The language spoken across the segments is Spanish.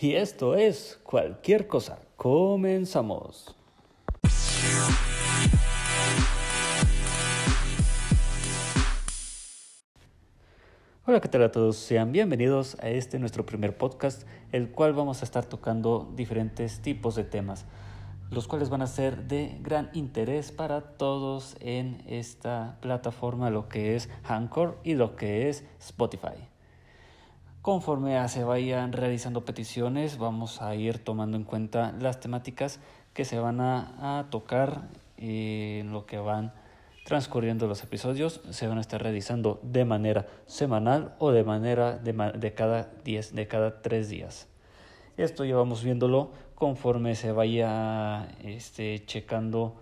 Y esto es cualquier cosa. Comenzamos. Hola, ¿qué tal a todos? Sean bienvenidos a este nuestro primer podcast, el cual vamos a estar tocando diferentes tipos de temas, los cuales van a ser de gran interés para todos en esta plataforma, lo que es Anchor y lo que es Spotify. Conforme se vayan realizando peticiones, vamos a ir tomando en cuenta las temáticas que se van a, tocar en lo que van transcurriendo los episodios se van a estar realizando de manera semanal o de manera de, cada 10, de cada 3 días. Esto ya vamos viéndolo conforme se vaya este, checando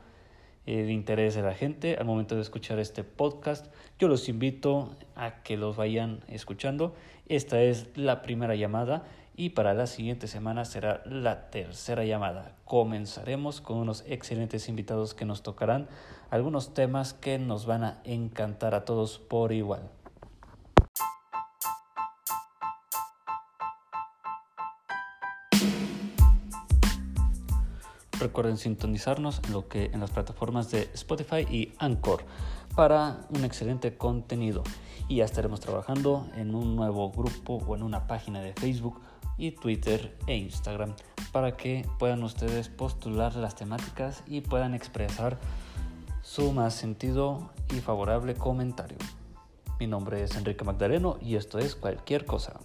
el interés de la gente al momento de escuchar este podcast. Yo los invito a que los vayan escuchando. Esta es la primera llamada y para la siguiente semana será la tercera llamada. Comenzaremos con unos excelentes invitados que nos tocarán algunos temas que nos van a encantar a todos por igual. Recuerden sintonizarnos en, lo que, en las plataformas de Spotify y Anchor para un excelente contenido. Y ya estaremos trabajando en un nuevo grupo o en una página de Facebook y Twitter e Instagram para que puedan ustedes postular las temáticas y puedan expresar su más sentido y favorable comentario. Mi nombre es Enrique Magdaleno y esto es cualquier cosa.